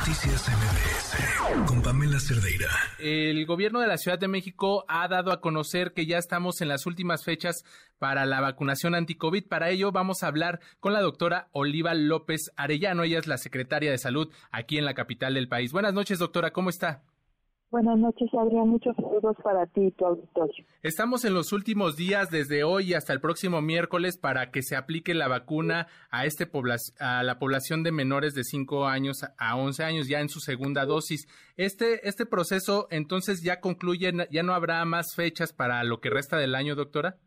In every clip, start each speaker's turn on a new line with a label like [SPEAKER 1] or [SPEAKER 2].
[SPEAKER 1] Noticias MBS con Pamela Cerdeira.
[SPEAKER 2] El gobierno de la Ciudad de México ha dado a conocer que ya estamos en las últimas fechas para la vacunación anti-COVID. Para ello vamos a hablar con la doctora Oliva López Arellano. Ella es la secretaria de Salud aquí en la capital del país. Buenas noches, doctora. ¿Cómo está?
[SPEAKER 3] Buenas noches, Adrián. Muchos saludos para ti y tu auditorio.
[SPEAKER 2] Estamos en los últimos días, desde hoy hasta el próximo miércoles, para que se aplique la vacuna a, este a la población de menores de 5 años a 11 años, ya en su segunda dosis. Este, este proceso, entonces, ya concluye, ya no habrá más fechas para lo que resta del año, doctora.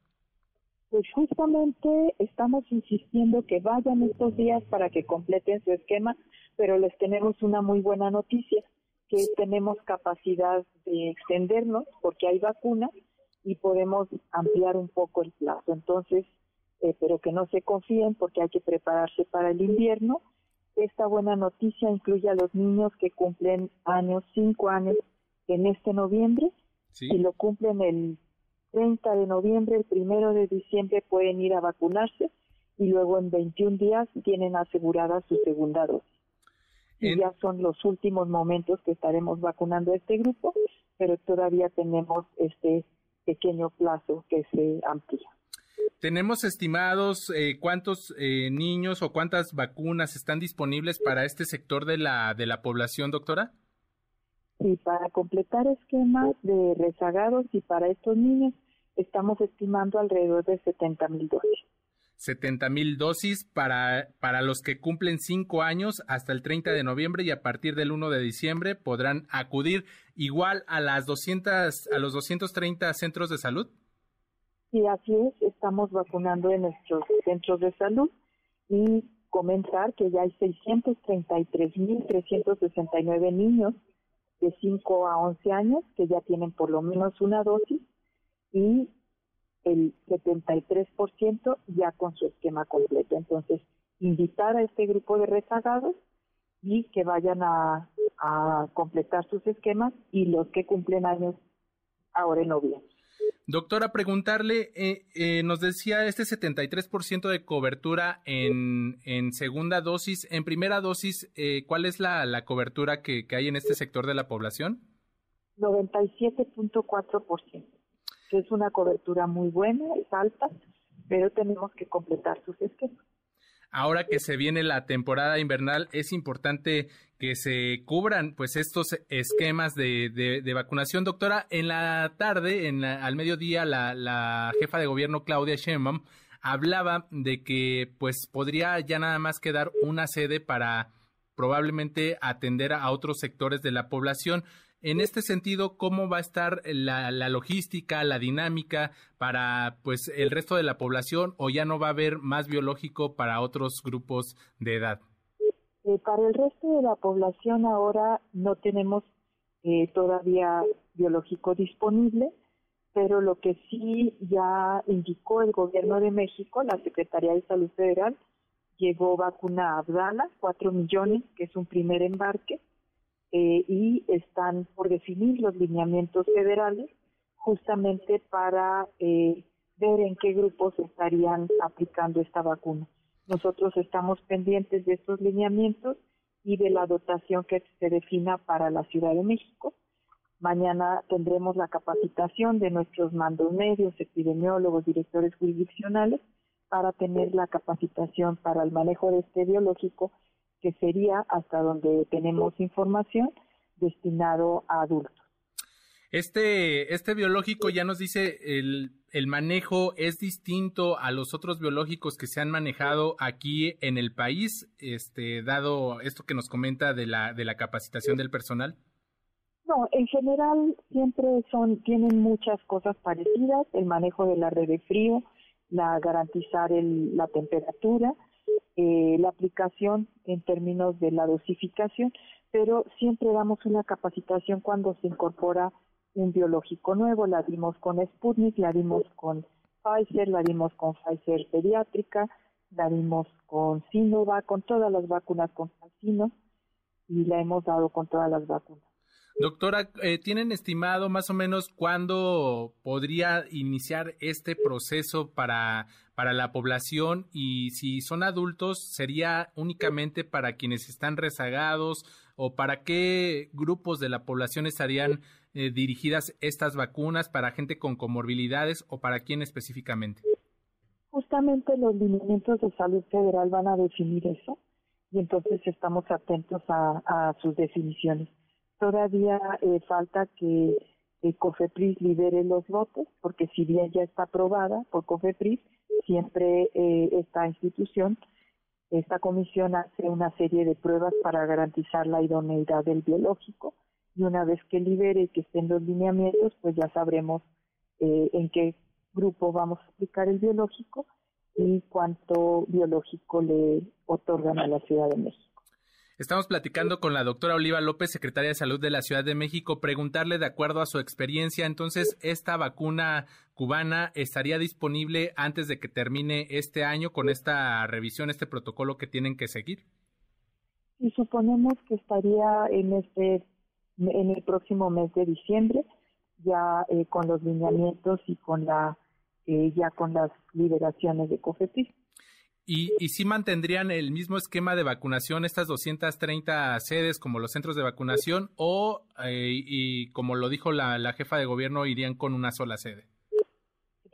[SPEAKER 3] Pues justamente estamos insistiendo que vayan estos días para que completen su esquema, pero les tenemos una muy buena noticia que tenemos capacidad de extendernos porque hay vacunas y podemos ampliar un poco el plazo. Entonces, eh, pero que no se confíen porque hay que prepararse para el invierno. Esta buena noticia incluye a los niños que cumplen años, cinco años en este noviembre. Si lo cumplen el 30 de noviembre, el primero de diciembre pueden ir a vacunarse y luego en 21 días tienen asegurada su segunda dosis y ya son los últimos momentos que estaremos vacunando a este grupo, pero todavía tenemos este pequeño plazo que se amplía.
[SPEAKER 2] ¿Tenemos estimados eh, cuántos eh, niños o cuántas vacunas están disponibles para este sector de la, de la población, doctora?
[SPEAKER 3] Sí, para completar esquemas de rezagados y para estos niños estamos estimando alrededor de 70 mil dosis.
[SPEAKER 2] 70 mil dosis para, para los que cumplen cinco años hasta el 30 de noviembre y a partir del 1 de diciembre podrán acudir igual a las 200, a los 230 centros de salud.
[SPEAKER 3] Sí, así es, estamos vacunando en nuestros centros de salud y comenzar que ya hay 633.369 niños de 5 a 11 años que ya tienen por lo menos una dosis y el 73% ya con su esquema completo. Entonces, invitar a este grupo de rezagados y que vayan a, completar sus esquemas y los que cumplen años ahora en noviembre.
[SPEAKER 2] Doctora, preguntarle, eh, eh, nos decía este 73% de cobertura en, en, segunda dosis. En primera dosis, eh, ¿cuál es la, la cobertura que, que hay en este sector de la población?
[SPEAKER 3] 97.4% es una cobertura muy buena, es alta, pero tenemos que completar sus esquemas.
[SPEAKER 2] Ahora que se viene la temporada invernal, es importante que se cubran pues estos esquemas de, de, vacunación. Doctora, en la tarde, en al mediodía, la, la jefa de gobierno Claudia Sheinbaum hablaba de que pues podría ya nada más quedar una sede para probablemente atender a otros sectores de la población. En este sentido, ¿cómo va a estar la, logística, la dinámica para pues el resto de la población o ya no va a haber más biológico para otros grupos de edad?
[SPEAKER 3] Eh, para el resto de la población ahora no tenemos eh, todavía biológico disponible, pero lo que sí ya indicó el gobierno de México, la Secretaría de Salud Federal, llegó vacuna a Abdala, cuatro millones, que es un primer embarque, eh, y están por definir los lineamientos federales justamente para eh, ver en qué grupos estarían aplicando esta vacuna. Nosotros estamos pendientes de estos lineamientos y de la dotación que se defina para la Ciudad de México. Mañana tendremos la capacitación de nuestros mandos medios, epidemiólogos, directores jurisdiccionales, para tener la capacitación para el manejo de este biológico que sería, hasta donde tenemos información, destinado a adultos.
[SPEAKER 2] Este, este biológico ya nos dice el, el manejo es distinto a los otros biológicos que se han manejado aquí en el país, este, dado esto que nos comenta de la, de la capacitación del personal.
[SPEAKER 3] No, en general siempre son, tienen muchas cosas parecidas, el manejo de la red de frío, la garantizar el, la temperatura, eh, la aplicación en términos de la dosificación, pero siempre damos una capacitación cuando se incorpora un biológico nuevo, la dimos con Sputnik, la dimos con Pfizer, la dimos con Pfizer pediátrica, la dimos con Sinovac, con todas las vacunas con Cancino y la hemos dado con todas las vacunas.
[SPEAKER 2] Doctora, eh, ¿tienen estimado más o menos cuándo podría iniciar este proceso para, para la población? Y si son adultos, ¿sería únicamente para quienes están rezagados o para qué grupos de la población estarían eh, dirigidas estas vacunas, para gente con comorbilidades o para quién específicamente?
[SPEAKER 3] Justamente los lineamientos de salud federal van a definir eso y entonces estamos atentos a, sus definiciones. Todavía eh, falta que COFEPRIS libere los lotes, porque si bien ya está aprobada por COFEPRIS, siempre eh, esta institución, esta comisión hace una serie de pruebas para garantizar la idoneidad del biológico y una vez que libere y que estén los lineamientos, pues ya sabremos eh, en qué grupo vamos a aplicar el biológico y cuánto biológico le otorgan a la Ciudad de México.
[SPEAKER 2] Estamos platicando con la doctora Oliva López, secretaria de Salud de la Ciudad de México, preguntarle de acuerdo a su experiencia, entonces, ¿esta vacuna cubana estaría disponible antes de que termine este año con esta revisión, este protocolo que tienen que seguir?
[SPEAKER 3] Y suponemos que estaría en este en el próximo mes de diciembre, ya eh, con los lineamientos y con la eh, ya con las liberaciones de COFEPRIS.
[SPEAKER 2] ¿Y, ¿Y si mantendrían el mismo esquema de vacunación, estas 230 sedes como los centros de vacunación, o, eh, y como lo dijo la, la jefa de gobierno, irían con una sola sede?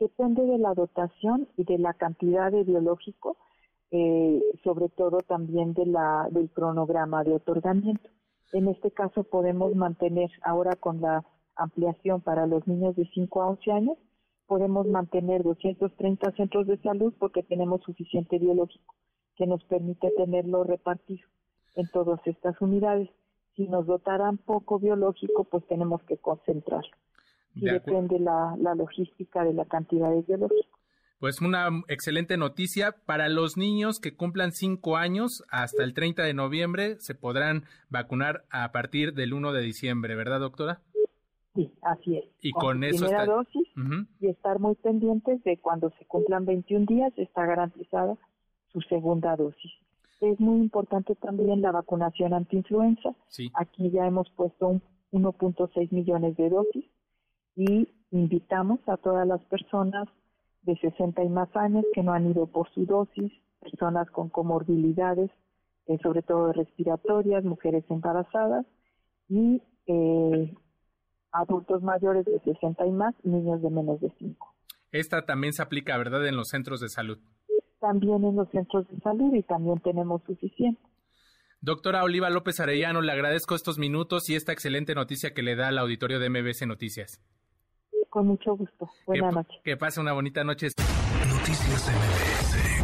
[SPEAKER 3] Depende de la dotación y de la cantidad de biológico, eh, sobre todo también de la, del cronograma de otorgamiento. En este caso podemos mantener ahora con la ampliación para los niños de 5 a 11 años, podemos mantener 230 centros de salud porque tenemos suficiente biológico que nos permite tenerlo repartido en todas estas unidades. Si nos dotaran poco biológico, pues tenemos que concentrarlo. Y depende la, la logística de la cantidad de biológico.
[SPEAKER 2] Pues una excelente noticia para los niños que cumplan cinco años hasta el 30 de noviembre se podrán vacunar a partir del 1 de diciembre, ¿verdad, doctora?
[SPEAKER 3] Sí, así es.
[SPEAKER 2] Y con, eso
[SPEAKER 3] primera dosis y estar muy pendientes de cuando se cumplan 21 días está garantizada su segunda dosis. Es muy importante también la vacunación antiinfluenza. Sí. Aquí ya hemos puesto 1.6 millones de dosis y invitamos a todas las personas de 60 y más años que no han ido por su dosis, personas con comorbilidades, eh, sobre todo respiratorias, mujeres embarazadas y eh, adultos mayores de 60 y más, niños de menos de 5.
[SPEAKER 2] Esta también se aplica, ¿verdad?, en los centros de salud.
[SPEAKER 3] También en los centros de salud y también tenemos suficiente.
[SPEAKER 2] Doctora Oliva López Arellano, le agradezco estos minutos y esta excelente noticia que le da al auditorio de MBC Noticias.
[SPEAKER 3] Con mucho gusto. Buenas noches.
[SPEAKER 2] Que pase una bonita noche.
[SPEAKER 1] Noticias MBS.